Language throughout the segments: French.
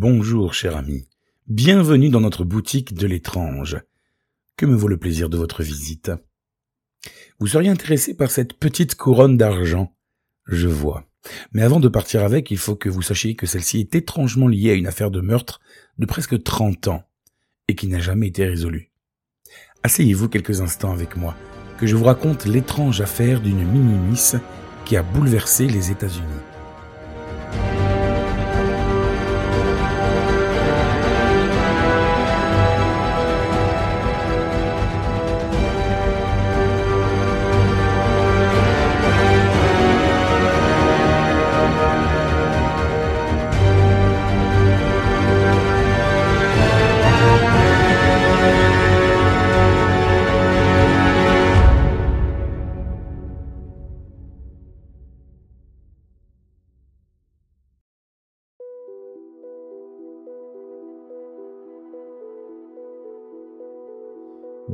Bonjour, cher ami. Bienvenue dans notre boutique de l'étrange. Que me vaut le plaisir de votre visite? Vous seriez intéressé par cette petite couronne d'argent? Je vois. Mais avant de partir avec, il faut que vous sachiez que celle-ci est étrangement liée à une affaire de meurtre de presque 30 ans et qui n'a jamais été résolue. Asseyez-vous quelques instants avec moi, que je vous raconte l'étrange affaire d'une mini-miss qui a bouleversé les États-Unis.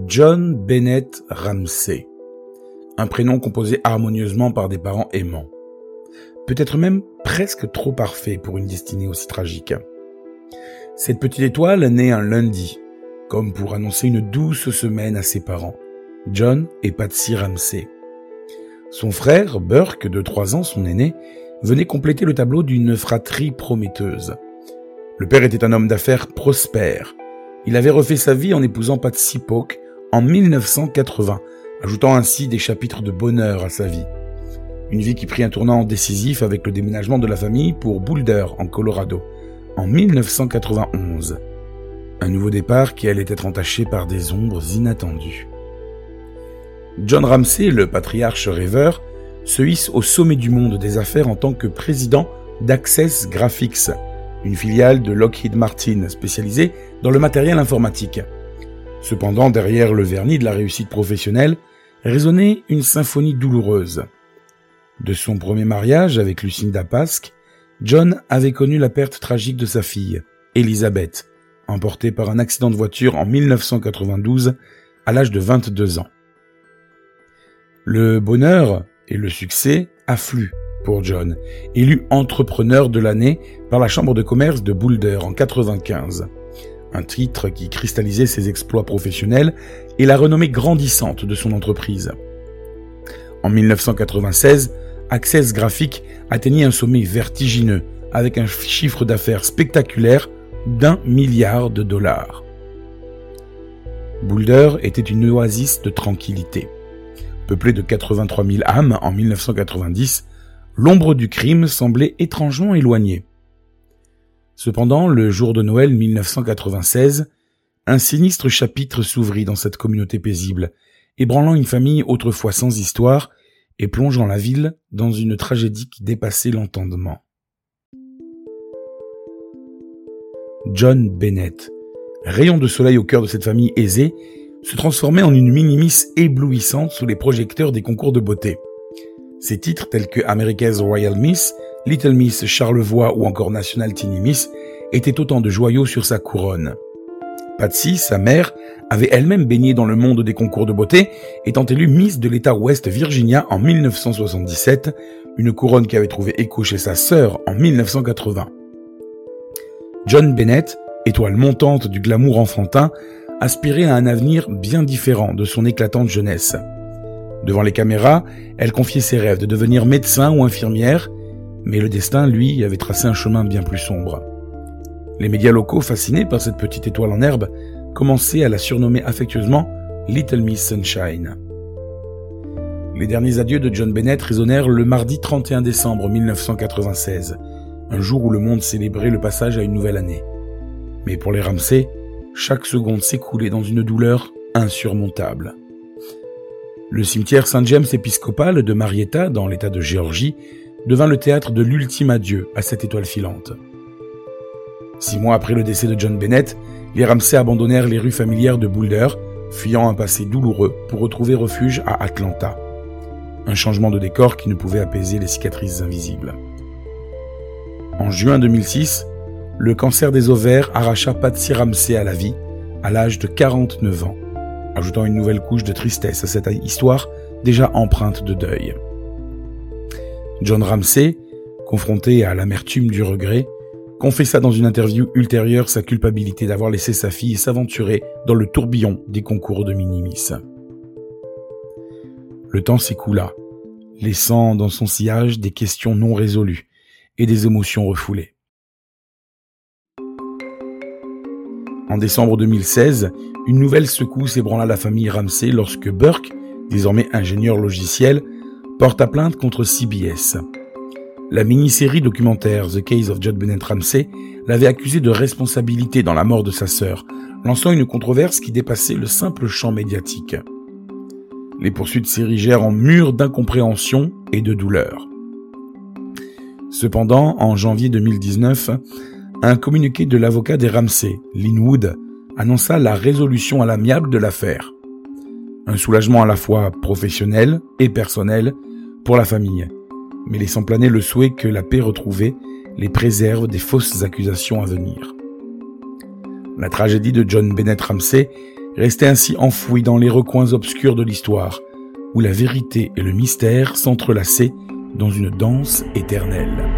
John Bennett Ramsey. Un prénom composé harmonieusement par des parents aimants. Peut-être même presque trop parfait pour une destinée aussi tragique. Cette petite étoile naît un lundi, comme pour annoncer une douce semaine à ses parents, John et Patsy Ramsey. Son frère, Burke, de 3 ans, son aîné, venait compléter le tableau d'une fratrie prometteuse. Le père était un homme d'affaires prospère. Il avait refait sa vie en épousant Patsy Polk, en 1980, ajoutant ainsi des chapitres de bonheur à sa vie. Une vie qui prit un tournant décisif avec le déménagement de la famille pour Boulder, en Colorado, en 1991. Un nouveau départ qui allait être entaché par des ombres inattendues. John Ramsey, le patriarche rêveur, se hisse au sommet du monde des affaires en tant que président d'Access Graphics, une filiale de Lockheed Martin spécialisée dans le matériel informatique. Cependant, derrière le vernis de la réussite professionnelle, résonnait une symphonie douloureuse. De son premier mariage avec Lucinda Pasque, John avait connu la perte tragique de sa fille, Elisabeth, emportée par un accident de voiture en 1992 à l'âge de 22 ans. Le bonheur et le succès affluent pour John, élu entrepreneur de l'année par la Chambre de commerce de Boulder en 1995 un titre qui cristallisait ses exploits professionnels et la renommée grandissante de son entreprise. En 1996, Access Graphic atteignit un sommet vertigineux avec un chiffre d'affaires spectaculaire d'un milliard de dollars. Boulder était une oasis de tranquillité. Peuplée de 83 000 âmes en 1990, l'ombre du crime semblait étrangement éloignée. Cependant, le jour de Noël 1996, un sinistre chapitre s'ouvrit dans cette communauté paisible, ébranlant une famille autrefois sans histoire et plongeant la ville dans une tragédie qui dépassait l'entendement. John Bennett, rayon de soleil au cœur de cette famille aisée, se transformait en une mini-miss éblouissante sous les projecteurs des concours de beauté. Ses titres tels que America's Royal Miss Little Miss Charlevoix ou encore National Teeny Miss étaient autant de joyaux sur sa couronne. Patsy, sa mère, avait elle-même baigné dans le monde des concours de beauté, étant élue Miss de l'État West Virginia en 1977, une couronne qui avait trouvé écho chez sa sœur en 1980. John Bennett, étoile montante du glamour enfantin, aspirait à un avenir bien différent de son éclatante jeunesse. Devant les caméras, elle confiait ses rêves de devenir médecin ou infirmière, mais le destin, lui, avait tracé un chemin bien plus sombre. Les médias locaux, fascinés par cette petite étoile en herbe, commençaient à la surnommer affectueusement Little Miss Sunshine. Les derniers adieux de John Bennett résonnèrent le mardi 31 décembre 1996, un jour où le monde célébrait le passage à une nouvelle année. Mais pour les Ramsey, chaque seconde s'écoulait dans une douleur insurmontable. Le cimetière Saint James épiscopal de Marietta, dans l'état de Géorgie, devint le théâtre de l'ultime adieu à cette étoile filante. Six mois après le décès de John Bennett, les Ramsey abandonnèrent les rues familières de Boulder, fuyant un passé douloureux pour retrouver refuge à Atlanta. Un changement de décor qui ne pouvait apaiser les cicatrices invisibles. En juin 2006, le cancer des ovaires arracha Patsy Ramsey à la vie, à l'âge de 49 ans, ajoutant une nouvelle couche de tristesse à cette histoire déjà empreinte de deuil. John Ramsey, confronté à l'amertume du regret, confessa dans une interview ultérieure sa culpabilité d'avoir laissé sa fille s'aventurer dans le tourbillon des concours de Minimis. Le temps s'écoula, laissant dans son sillage des questions non résolues et des émotions refoulées. En décembre 2016, une nouvelle secousse ébranla la famille Ramsey lorsque Burke, désormais ingénieur logiciel, porta plainte contre CBS. La mini-série documentaire The Case of Judd Bennett Ramsey l'avait accusé de responsabilité dans la mort de sa sœur, lançant une controverse qui dépassait le simple champ médiatique. Les poursuites s'érigèrent en mur d'incompréhension et de douleur. Cependant, en janvier 2019, un communiqué de l'avocat des Ramsey, Lynn Wood, annonça la résolution à l'amiable de l'affaire. Un soulagement à la fois professionnel et personnel pour la famille, mais laissant planer le souhait que la paix retrouvée les préserve des fausses accusations à venir. La tragédie de John Bennett Ramsey restait ainsi enfouie dans les recoins obscurs de l'histoire, où la vérité et le mystère s'entrelaçaient dans une danse éternelle.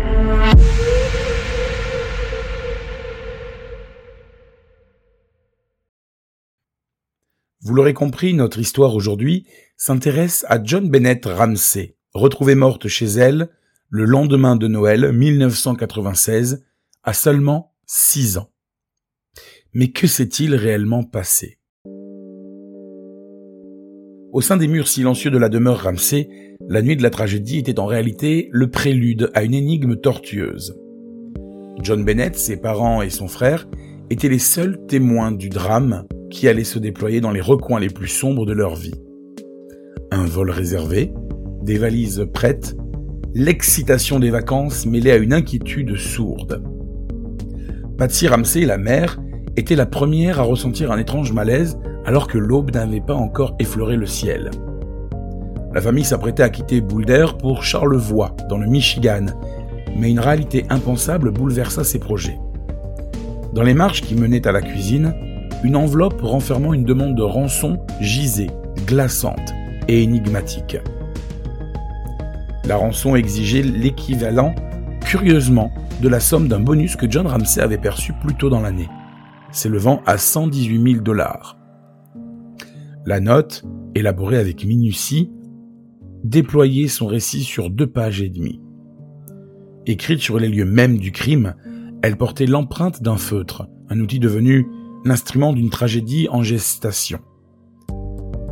Vous l'aurez compris, notre histoire aujourd'hui s'intéresse à John Bennett Ramsey, retrouvée morte chez elle le lendemain de Noël 1996, à seulement 6 ans. Mais que s'est-il réellement passé? Au sein des murs silencieux de la demeure Ramsey, la nuit de la tragédie était en réalité le prélude à une énigme tortueuse. John Bennett, ses parents et son frère étaient les seuls témoins du drame qui allait se déployer dans les recoins les plus sombres de leur vie. Un vol réservé, des valises prêtes, l'excitation des vacances mêlée à une inquiétude sourde. Patsy Ramsey, la mère, était la première à ressentir un étrange malaise alors que l'aube n'avait pas encore effleuré le ciel. La famille s'apprêtait à quitter Boulder pour Charlevoix, dans le Michigan, mais une réalité impensable bouleversa ses projets. Dans les marches qui menaient à la cuisine, une enveloppe renfermant une demande de rançon gisait, glaçante et énigmatique. La rançon exigeait l'équivalent, curieusement, de la somme d'un bonus que John Ramsey avait perçu plus tôt dans l'année, s'élevant à 118 000 dollars. La note, élaborée avec minutie, déployait son récit sur deux pages et demie. Écrite sur les lieux mêmes du crime, elle portait l'empreinte d'un feutre, un outil devenu l'instrument d'une tragédie en gestation.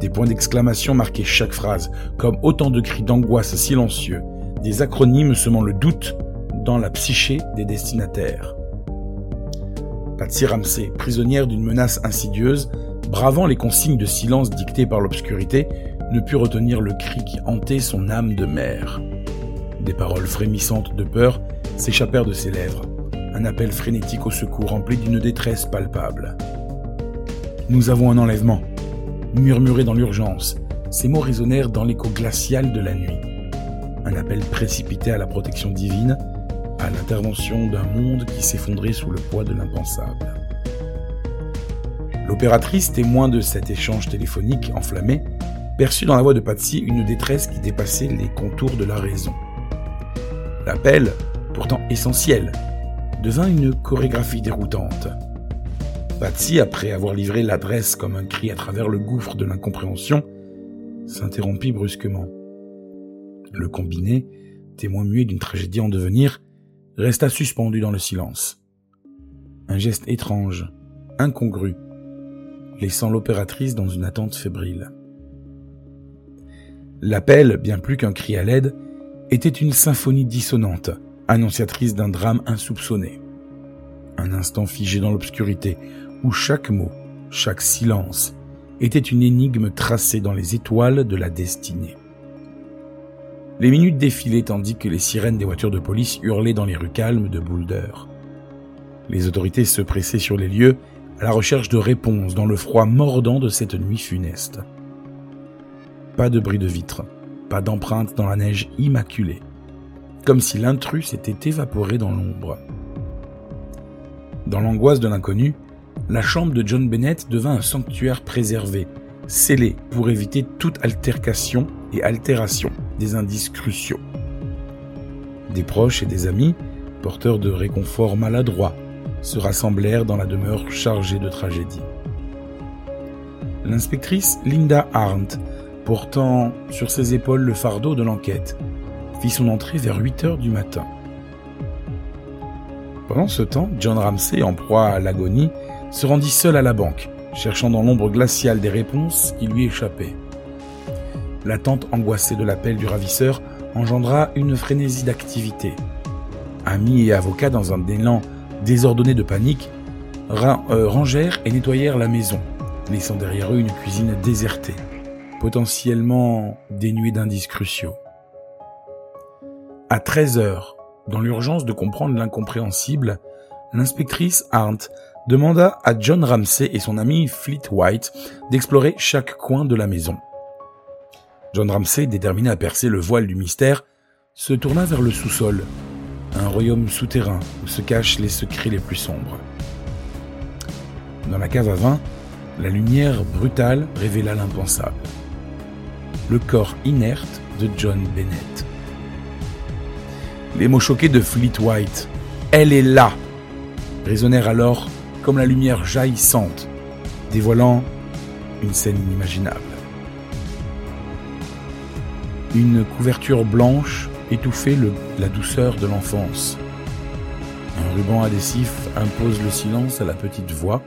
Des points d'exclamation marquaient chaque phrase, comme autant de cris d'angoisse silencieux, des acronymes semant le doute dans la psyché des destinataires. Patsy Ramsey, prisonnière d'une menace insidieuse, bravant les consignes de silence dictées par l'obscurité, ne put retenir le cri qui hantait son âme de mère. Des paroles frémissantes de peur s'échappèrent de ses lèvres un appel frénétique au secours rempli d'une détresse palpable. Nous avons un enlèvement, murmuré dans l'urgence. Ces mots résonnèrent dans l'écho glacial de la nuit. Un appel précipité à la protection divine, à l'intervention d'un monde qui s'effondrait sous le poids de l'impensable. L'opératrice, témoin de cet échange téléphonique enflammé, perçut dans la voix de Patsy une détresse qui dépassait les contours de la raison. L'appel, pourtant essentiel, devint une chorégraphie déroutante. Patsy, après avoir livré l'adresse comme un cri à travers le gouffre de l'incompréhension, s'interrompit brusquement. Le combiné, témoin muet d'une tragédie en devenir, resta suspendu dans le silence. Un geste étrange, incongru, laissant l'opératrice dans une attente fébrile. L'appel, bien plus qu'un cri à l'aide, était une symphonie dissonante, annonciatrice d'un drame insoupçonné. Un instant figé dans l'obscurité, où chaque mot, chaque silence, était une énigme tracée dans les étoiles de la destinée. Les minutes défilaient tandis que les sirènes des voitures de police hurlaient dans les rues calmes de Boulder. Les autorités se pressaient sur les lieux à la recherche de réponses dans le froid mordant de cette nuit funeste. Pas de bruit de vitres, pas d'empreintes dans la neige immaculée comme si l'intrus s'était évaporé dans l'ombre. Dans l'angoisse de l'inconnu, la chambre de John Bennett devint un sanctuaire préservé, scellé pour éviter toute altercation et altération des indices cruciaux. Des proches et des amis, porteurs de réconfort maladroits, se rassemblèrent dans la demeure chargée de tragédie. L'inspectrice Linda Arndt, portant sur ses épaules le fardeau de l'enquête, fit son entrée vers 8 heures du matin. Pendant ce temps, John Ramsey, en proie à l'agonie, se rendit seul à la banque, cherchant dans l'ombre glaciale des réponses qui lui échappaient. L'attente angoissée de l'appel du ravisseur engendra une frénésie d'activité. Amis et avocats, dans un élan désordonné de panique, euh, rangèrent et nettoyèrent la maison, laissant derrière eux une cuisine désertée, potentiellement dénuée d'indices cruciaux. À 13 heures, dans l'urgence de comprendre l'incompréhensible, l'inspectrice Arndt demanda à John Ramsey et son ami Fleet White d'explorer chaque coin de la maison. John Ramsey, déterminé à percer le voile du mystère, se tourna vers le sous-sol, un royaume souterrain où se cachent les secrets les plus sombres. Dans la cave à vin, la lumière brutale révéla l'impensable. Le corps inerte de John Bennett. Les mots choqués de Fleet White, Elle est là résonnèrent alors comme la lumière jaillissante, dévoilant une scène inimaginable. Une couverture blanche étouffait la douceur de l'enfance. Un ruban adhésif impose le silence à la petite voix,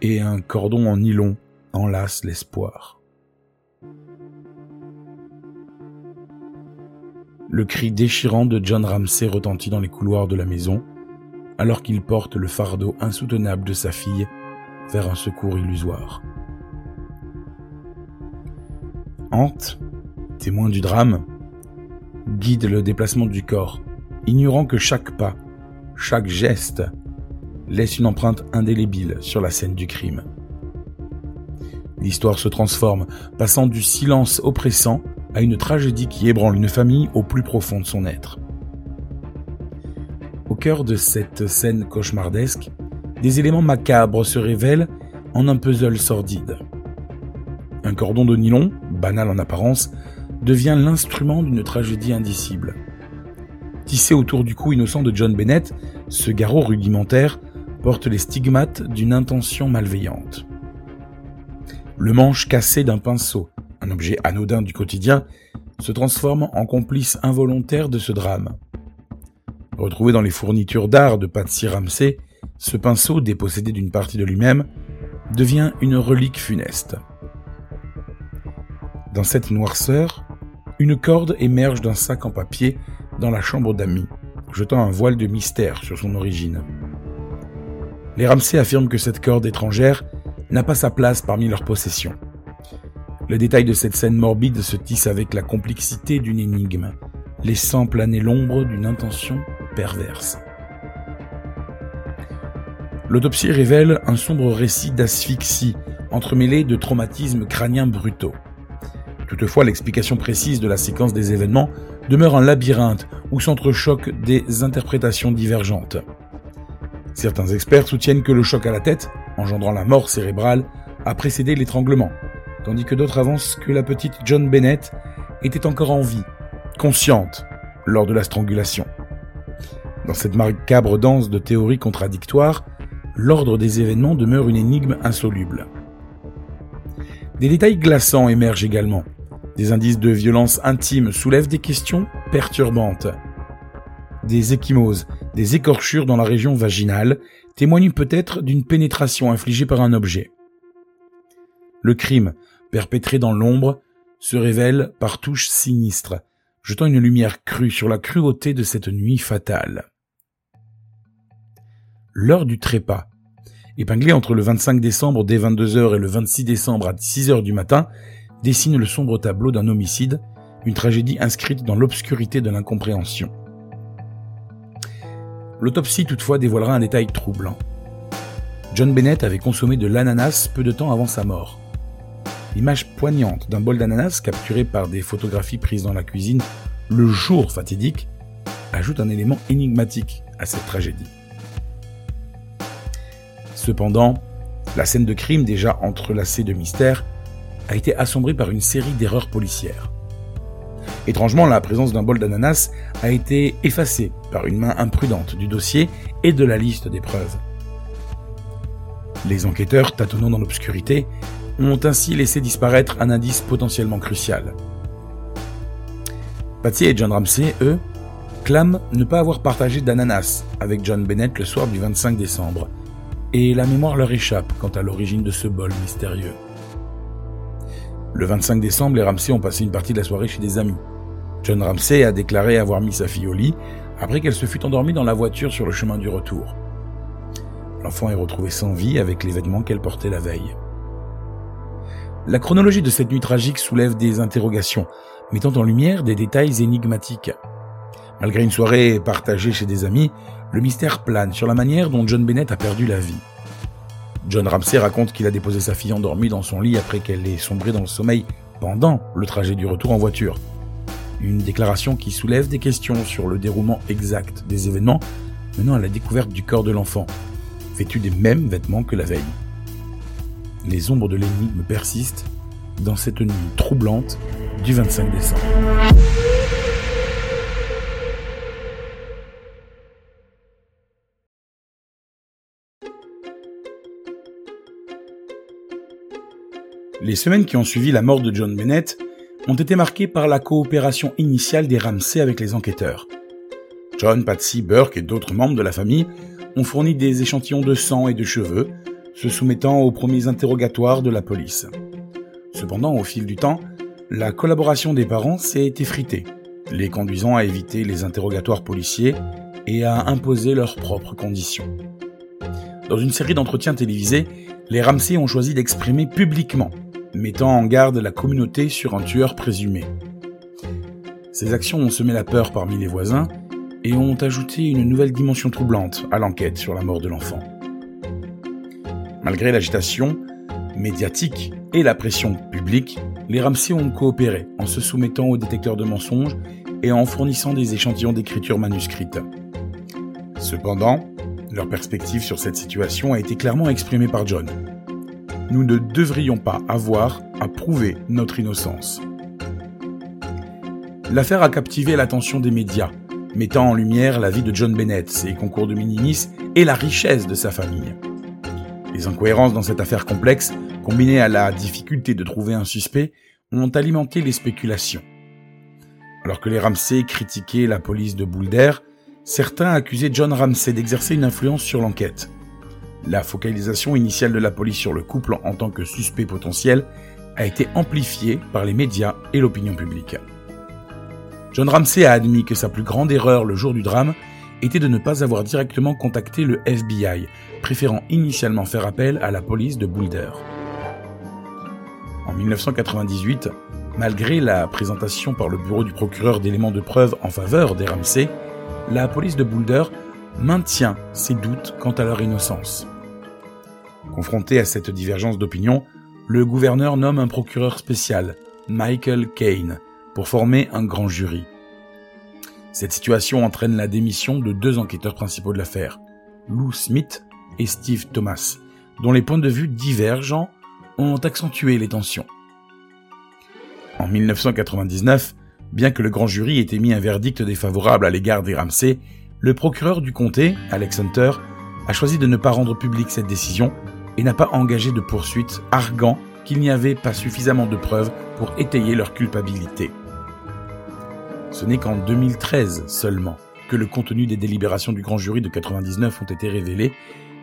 et un cordon en nylon enlace l'espoir. Le cri déchirant de John Ramsey retentit dans les couloirs de la maison, alors qu'il porte le fardeau insoutenable de sa fille vers un secours illusoire. Hante, témoin du drame, guide le déplacement du corps, ignorant que chaque pas, chaque geste laisse une empreinte indélébile sur la scène du crime. L'histoire se transforme, passant du silence oppressant à une tragédie qui ébranle une famille au plus profond de son être. Au cœur de cette scène cauchemardesque, des éléments macabres se révèlent en un puzzle sordide. Un cordon de nylon, banal en apparence, devient l'instrument d'une tragédie indicible. Tissé autour du cou innocent de John Bennett, ce garrot rudimentaire porte les stigmates d'une intention malveillante. Le manche cassé d'un pinceau, un objet anodin du quotidien, se transforme en complice involontaire de ce drame. Retrouvé dans les fournitures d'art de Patsy Ramsey, ce pinceau, dépossédé d'une partie de lui-même, devient une relique funeste. Dans cette noirceur, une corde émerge d'un sac en papier dans la chambre d'amis, jetant un voile de mystère sur son origine. Les Ramsey affirment que cette corde étrangère n'a pas sa place parmi leurs possessions. Le détail de cette scène morbide se tisse avec la complexité d'une énigme, laissant planer l'ombre d'une intention perverse. L'autopsie révèle un sombre récit d'asphyxie, entremêlé de traumatismes crâniens brutaux. Toutefois, l'explication précise de la séquence des événements demeure un labyrinthe où s'entrechoquent des interprétations divergentes. Certains experts soutiennent que le choc à la tête, engendrant la mort cérébrale, a précédé l'étranglement, tandis que d'autres avancent que la petite John Bennett était encore en vie, consciente, lors de la strangulation. Dans cette macabre danse de théories contradictoires, l'ordre des événements demeure une énigme insoluble. Des détails glaçants émergent également. Des indices de violence intime soulèvent des questions perturbantes. Des échymoses, des écorchures dans la région vaginale témoignent peut-être d'une pénétration infligée par un objet. Le crime, perpétré dans l'ombre, se révèle par touches sinistres, jetant une lumière crue sur la cruauté de cette nuit fatale. L'heure du trépas, épinglée entre le 25 décembre dès 22h et le 26 décembre à 6h du matin, dessine le sombre tableau d'un homicide, une tragédie inscrite dans l'obscurité de l'incompréhension. L'autopsie toutefois dévoilera un détail troublant. John Bennett avait consommé de l'ananas peu de temps avant sa mort. L'image poignante d'un bol d'ananas capturé par des photographies prises dans la cuisine le jour fatidique ajoute un élément énigmatique à cette tragédie. Cependant, la scène de crime déjà entrelacée de mystères a été assombrie par une série d'erreurs policières. Étrangement, la présence d'un bol d'ananas a été effacée par une main imprudente du dossier et de la liste des preuves. Les enquêteurs, tâtonnant dans l'obscurité, ont ainsi laissé disparaître un indice potentiellement crucial. Patsy et John Ramsey, eux, clament ne pas avoir partagé d'ananas avec John Bennett le soir du 25 décembre, et la mémoire leur échappe quant à l'origine de ce bol mystérieux. Le 25 décembre, les Ramsey ont passé une partie de la soirée chez des amis. John Ramsey a déclaré avoir mis sa fille au lit après qu'elle se fût endormie dans la voiture sur le chemin du retour. L'enfant est retrouvé sans vie avec les vêtements qu'elle portait la veille. La chronologie de cette nuit tragique soulève des interrogations, mettant en lumière des détails énigmatiques. Malgré une soirée partagée chez des amis, le mystère plane sur la manière dont John Bennett a perdu la vie. John Ramsey raconte qu'il a déposé sa fille endormie dans son lit après qu'elle ait sombré dans le sommeil pendant le trajet du retour en voiture. Une déclaration qui soulève des questions sur le déroulement exact des événements menant à la découverte du corps de l'enfant, vêtu des mêmes vêtements que la veille. Les ombres de l'énigme persistent dans cette nuit troublante du 25 décembre. Les semaines qui ont suivi la mort de John Bennett ont été marquées par la coopération initiale des Ramsey avec les enquêteurs. John, Patsy, Burke et d'autres membres de la famille ont fourni des échantillons de sang et de cheveux, se soumettant aux premiers interrogatoires de la police. Cependant, au fil du temps, la collaboration des parents s'est effritée, les conduisant à éviter les interrogatoires policiers et à imposer leurs propres conditions. Dans une série d'entretiens télévisés, les Ramsey ont choisi d'exprimer publiquement mettant en garde la communauté sur un tueur présumé. Ces actions ont semé la peur parmi les voisins et ont ajouté une nouvelle dimension troublante à l'enquête sur la mort de l'enfant. Malgré l'agitation médiatique et la pression publique, les Ramsey ont coopéré en se soumettant aux détecteurs de mensonges et en fournissant des échantillons d'écriture manuscrite. Cependant, leur perspective sur cette situation a été clairement exprimée par John, nous ne devrions pas avoir à prouver notre innocence. L'affaire a captivé l'attention des médias, mettant en lumière la vie de John Bennett, ses concours de minimis et la richesse de sa famille. Les incohérences dans cette affaire complexe, combinées à la difficulté de trouver un suspect, ont alimenté les spéculations. Alors que les Ramsey critiquaient la police de Boulder, certains accusaient John Ramsey d'exercer une influence sur l'enquête. La focalisation initiale de la police sur le couple en tant que suspect potentiel a été amplifiée par les médias et l'opinion publique. John Ramsey a admis que sa plus grande erreur le jour du drame était de ne pas avoir directement contacté le FBI, préférant initialement faire appel à la police de Boulder. En 1998, malgré la présentation par le bureau du procureur d'éléments de preuve en faveur des Ramsey, la police de Boulder maintient ses doutes quant à leur innocence. Confronté à cette divergence d'opinion, le gouverneur nomme un procureur spécial, Michael Kane, pour former un grand jury. Cette situation entraîne la démission de deux enquêteurs principaux de l'affaire, Lou Smith et Steve Thomas, dont les points de vue divergents ont accentué les tensions. En 1999, bien que le grand jury ait émis un verdict défavorable à l'égard des Ramsey, le procureur du comté, Alex Hunter, a choisi de ne pas rendre publique cette décision et n'a pas engagé de poursuite, arguant qu'il n'y avait pas suffisamment de preuves pour étayer leur culpabilité. Ce n'est qu'en 2013 seulement que le contenu des délibérations du grand jury de 99 ont été révélés,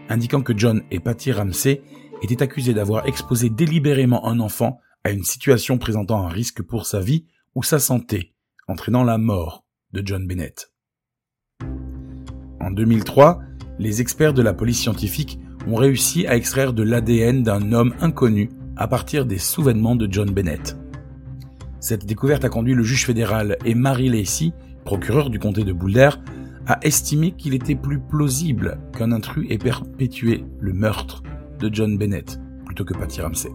indiquant que John et Patty Ramsey étaient accusés d'avoir exposé délibérément un enfant à une situation présentant un risque pour sa vie ou sa santé, entraînant la mort de John Bennett. En 2003, les experts de la police scientifique ont réussi à extraire de l'ADN d'un homme inconnu à partir des souvenirs de John Bennett. Cette découverte a conduit le juge fédéral et Mary Lacey, procureur du comté de Boulder, à estimer qu'il était plus plausible qu'un intrus ait perpétué le meurtre de John Bennett plutôt que Patty Ramsey.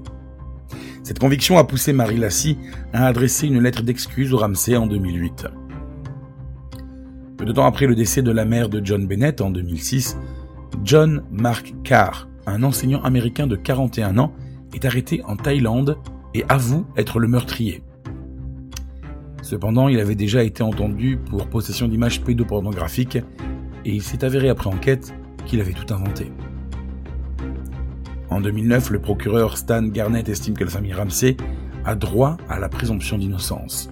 Cette conviction a poussé Mary Lacey à adresser une lettre d'excuse au Ramsey en 2008. Peu de temps après le décès de la mère de John Bennett en 2006, John Mark Carr, un enseignant américain de 41 ans, est arrêté en Thaïlande et avoue être le meurtrier. Cependant, il avait déjà été entendu pour possession d'images pédopornographiques et il s'est avéré après enquête qu'il avait tout inventé. En 2009, le procureur Stan Garnett estime que la famille Ramsey a droit à la présomption d'innocence.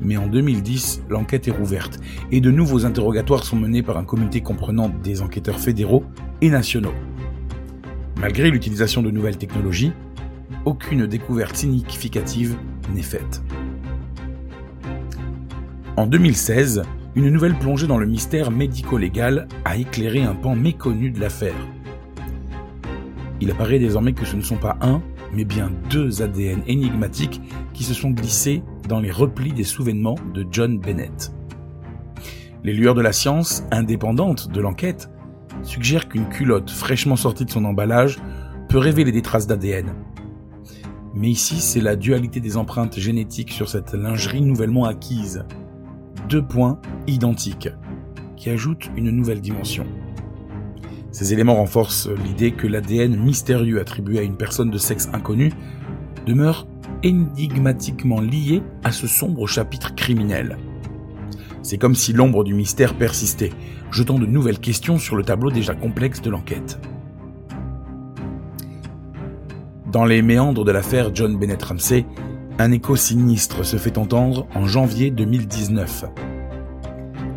Mais en 2010, l'enquête est rouverte et de nouveaux interrogatoires sont menés par un comité comprenant des enquêteurs fédéraux et nationaux. Malgré l'utilisation de nouvelles technologies, aucune découverte significative n'est faite. En 2016, une nouvelle plongée dans le mystère médico-légal a éclairé un pan méconnu de l'affaire. Il apparaît désormais que ce ne sont pas un, mais bien deux ADN énigmatiques qui se sont glissés dans les replis des souvenirs de John Bennett. Les lueurs de la science, indépendantes de l'enquête, suggèrent qu'une culotte fraîchement sortie de son emballage peut révéler des traces d'ADN. Mais ici, c'est la dualité des empreintes génétiques sur cette lingerie nouvellement acquise deux points identiques, qui ajoutent une nouvelle dimension. Ces éléments renforcent l'idée que l'ADN mystérieux attribué à une personne de sexe inconnu demeure énigmatiquement lié à ce sombre chapitre criminel. C'est comme si l'ombre du mystère persistait, jetant de nouvelles questions sur le tableau déjà complexe de l'enquête. Dans les méandres de l'affaire John Bennett Ramsey, un écho sinistre se fait entendre en janvier 2019.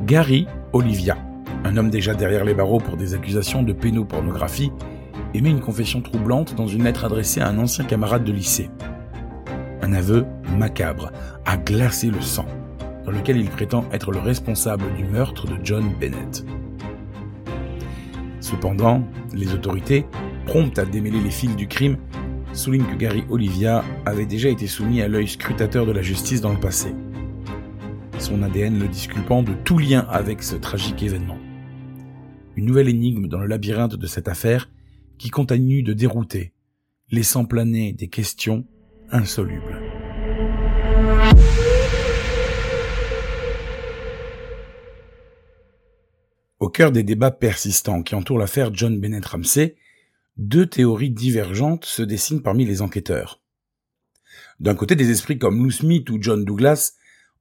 Gary Olivia, un homme déjà derrière les barreaux pour des accusations de pénopornographie, émet une confession troublante dans une lettre adressée à un ancien camarade de lycée. Un aveu macabre a glacé le sang, dans lequel il prétend être le responsable du meurtre de John Bennett. Cependant, les autorités, promptes à démêler les fils du crime, souligne que Gary Olivia avait déjà été soumis à l'œil scrutateur de la justice dans le passé. Son ADN le disculpant de tout lien avec ce tragique événement. Une nouvelle énigme dans le labyrinthe de cette affaire qui continue de dérouter, laissant planer des questions insolubles. Au cœur des débats persistants qui entourent l'affaire John Bennett Ramsey, deux théories divergentes se dessinent parmi les enquêteurs. D'un côté, des esprits comme Lou Smith ou John Douglas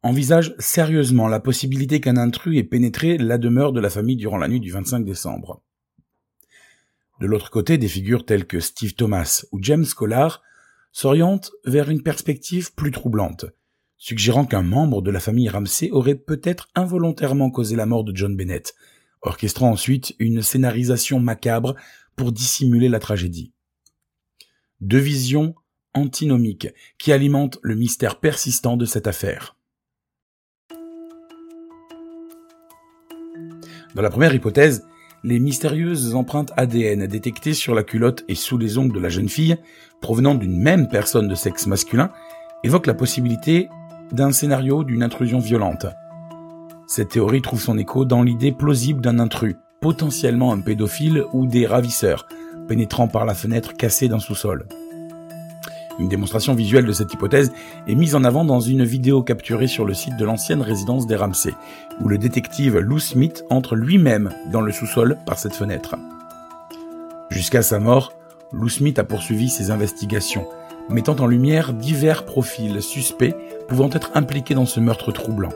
envisagent sérieusement la possibilité qu'un intrus ait pénétré la demeure de la famille durant la nuit du 25 décembre. De l'autre côté, des figures telles que Steve Thomas ou James Collard s'orientent vers une perspective plus troublante, suggérant qu'un membre de la famille Ramsey aurait peut-être involontairement causé la mort de John Bennett, orchestrant ensuite une scénarisation macabre pour dissimuler la tragédie. Deux visions antinomiques qui alimentent le mystère persistant de cette affaire. Dans la première hypothèse, les mystérieuses empreintes ADN détectées sur la culotte et sous les ongles de la jeune fille, provenant d'une même personne de sexe masculin, évoquent la possibilité d'un scénario d'une intrusion violente. Cette théorie trouve son écho dans l'idée plausible d'un intrus, potentiellement un pédophile ou des ravisseurs, pénétrant par la fenêtre cassée d'un sous-sol. Une démonstration visuelle de cette hypothèse est mise en avant dans une vidéo capturée sur le site de l'ancienne résidence des Ramsey, où le détective Lou Smith entre lui-même dans le sous-sol par cette fenêtre. Jusqu'à sa mort, Lou Smith a poursuivi ses investigations, mettant en lumière divers profils suspects pouvant être impliqués dans ce meurtre troublant.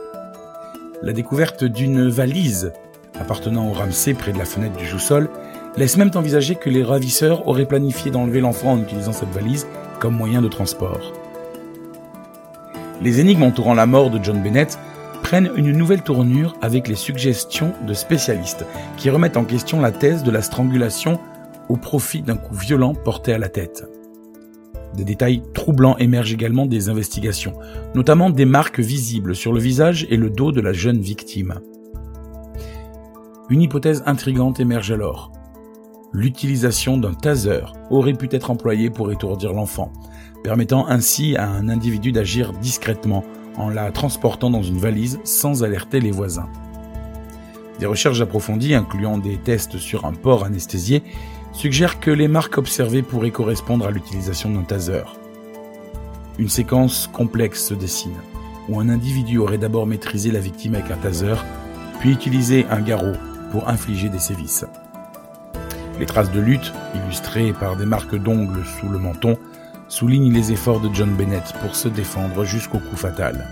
La découverte d'une valise appartenant au Ramsey près de la fenêtre du sous-sol, laisse même envisager que les ravisseurs auraient planifié d'enlever l'enfant en utilisant cette valise comme moyen de transport. Les énigmes entourant la mort de John Bennett prennent une nouvelle tournure avec les suggestions de spécialistes qui remettent en question la thèse de la strangulation au profit d'un coup violent porté à la tête. Des détails troublants émergent également des investigations, notamment des marques visibles sur le visage et le dos de la jeune victime. Une hypothèse intrigante émerge alors. L'utilisation d'un taser aurait pu être employé pour étourdir l'enfant, permettant ainsi à un individu d'agir discrètement en la transportant dans une valise sans alerter les voisins. Des recherches approfondies, incluant des tests sur un porc anesthésié, suggèrent que les marques observées pourraient correspondre à l'utilisation d'un taser. Une séquence complexe se dessine, où un individu aurait d'abord maîtrisé la victime avec un taser, puis utilisé un garrot pour infliger des sévices. Les traces de lutte, illustrées par des marques d'ongles sous le menton, soulignent les efforts de John Bennett pour se défendre jusqu'au coup fatal.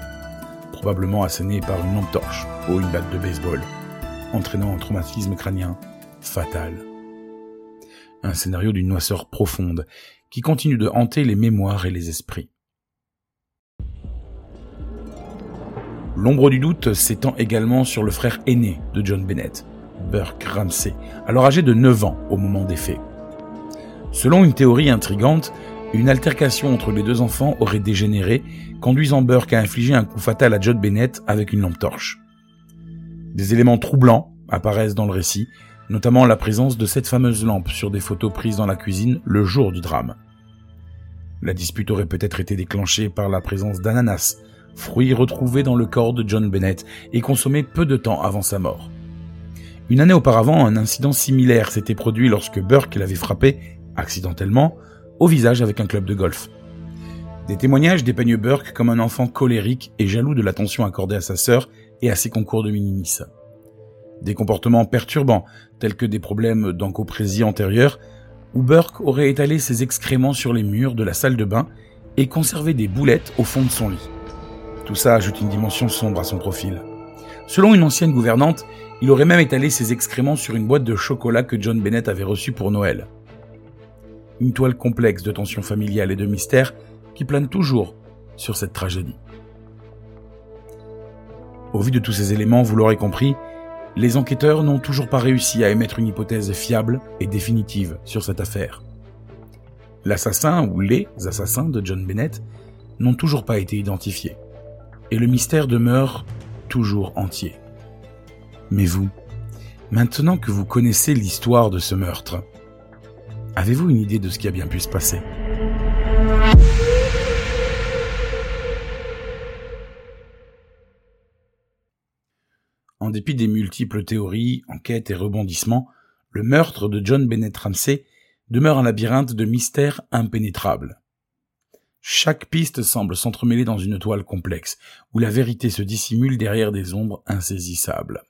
probablement asséné par une lampe torche ou une batte de baseball, entraînant un traumatisme crânien fatal. Un scénario d'une noisseur profonde qui continue de hanter les mémoires et les esprits. L'ombre du doute s'étend également sur le frère aîné de John Bennett, Burke Ramsey, alors âgé de 9 ans au moment des faits. Selon une théorie intrigante, une altercation entre les deux enfants aurait dégénéré, conduisant Burke à infliger un coup fatal à John Bennett avec une lampe torche. Des éléments troublants apparaissent dans le récit, notamment la présence de cette fameuse lampe sur des photos prises dans la cuisine le jour du drame. La dispute aurait peut-être été déclenchée par la présence d'ananas, fruit retrouvé dans le corps de John Bennett et consommé peu de temps avant sa mort. Une année auparavant, un incident similaire s'était produit lorsque Burke l'avait frappé, accidentellement, au visage avec un club de golf. Des témoignages dépeignent Burke comme un enfant colérique et jaloux de l'attention accordée à sa sœur et à ses concours de minimis. Des comportements perturbants, tels que des problèmes d'encoprésie antérieure, où Burke aurait étalé ses excréments sur les murs de la salle de bain et conservé des boulettes au fond de son lit. Tout ça ajoute une dimension sombre à son profil. Selon une ancienne gouvernante, il aurait même étalé ses excréments sur une boîte de chocolat que John Bennett avait reçue pour Noël. Une toile complexe de tensions familiales et de mystères qui plane toujours sur cette tragédie. Au vu de tous ces éléments, vous l'aurez compris, les enquêteurs n'ont toujours pas réussi à émettre une hypothèse fiable et définitive sur cette affaire. L'assassin ou les assassins de John Bennett n'ont toujours pas été identifiés. Et le mystère demeure toujours entier. Mais vous, maintenant que vous connaissez l'histoire de ce meurtre, avez-vous une idée de ce qui a bien pu se passer? En dépit des multiples théories, enquêtes et rebondissements, le meurtre de John Bennett Ramsey demeure un labyrinthe de mystères impénétrables. Chaque piste semble s'entremêler dans une toile complexe, où la vérité se dissimule derrière des ombres insaisissables.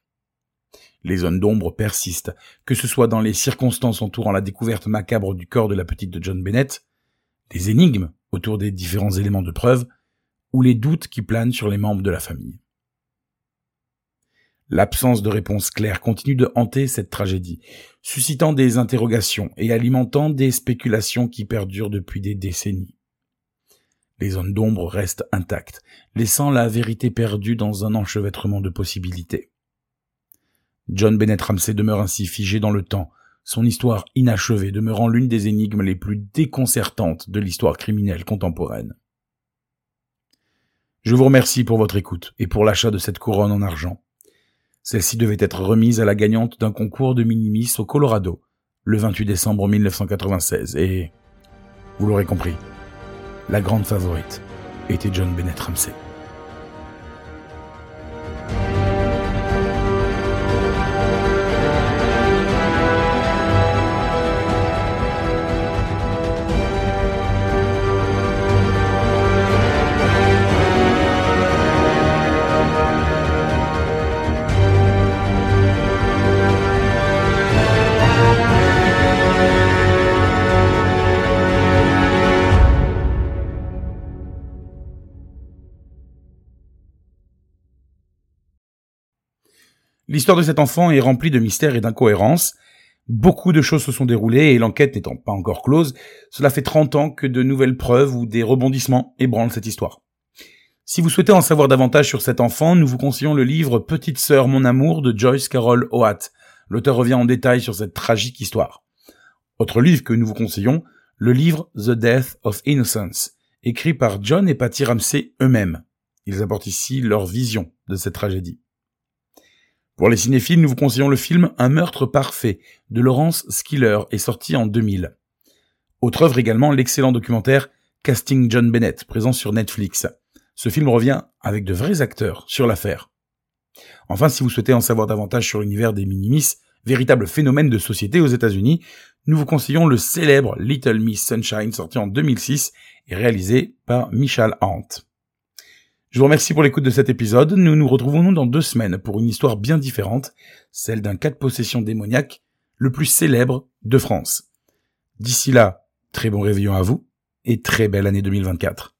Les zones d'ombre persistent, que ce soit dans les circonstances entourant la découverte macabre du corps de la petite de John Bennett, les énigmes autour des différents éléments de preuve, ou les doutes qui planent sur les membres de la famille. L'absence de réponse claire continue de hanter cette tragédie, suscitant des interrogations et alimentant des spéculations qui perdurent depuis des décennies. Les zones d'ombre restent intactes, laissant la vérité perdue dans un enchevêtrement de possibilités. John Bennett Ramsey demeure ainsi figé dans le temps, son histoire inachevée demeurant l'une des énigmes les plus déconcertantes de l'histoire criminelle contemporaine. Je vous remercie pour votre écoute et pour l'achat de cette couronne en argent. Celle-ci devait être remise à la gagnante d'un concours de minimis au Colorado, le 28 décembre 1996, et, vous l'aurez compris, la grande favorite était John Bennett Ramsey. L'histoire de cet enfant est remplie de mystères et d'incohérences. Beaucoup de choses se sont déroulées et l'enquête n'étant pas encore close, cela fait 30 ans que de nouvelles preuves ou des rebondissements ébranlent cette histoire. Si vous souhaitez en savoir davantage sur cet enfant, nous vous conseillons le livre Petite sœur mon amour de Joyce Carol Oates. L'auteur revient en détail sur cette tragique histoire. Autre livre que nous vous conseillons, le livre The Death of Innocence, écrit par John et Patty Ramsey eux-mêmes. Ils apportent ici leur vision de cette tragédie. Pour les cinéphiles, nous vous conseillons le film Un meurtre parfait de Laurence Skiller est sorti en 2000. Autre œuvre également, l'excellent documentaire Casting John Bennett, présent sur Netflix. Ce film revient avec de vrais acteurs sur l'affaire. Enfin, si vous souhaitez en savoir davantage sur l'univers des minimis, véritable phénomène de société aux États-Unis, nous vous conseillons le célèbre Little Miss Sunshine sorti en 2006 et réalisé par Michal Hunt. Je vous remercie pour l'écoute de cet épisode. Nous nous retrouvons dans deux semaines pour une histoire bien différente, celle d'un cas de possession démoniaque le plus célèbre de France. D'ici là, très bon réveillon à vous et très belle année 2024.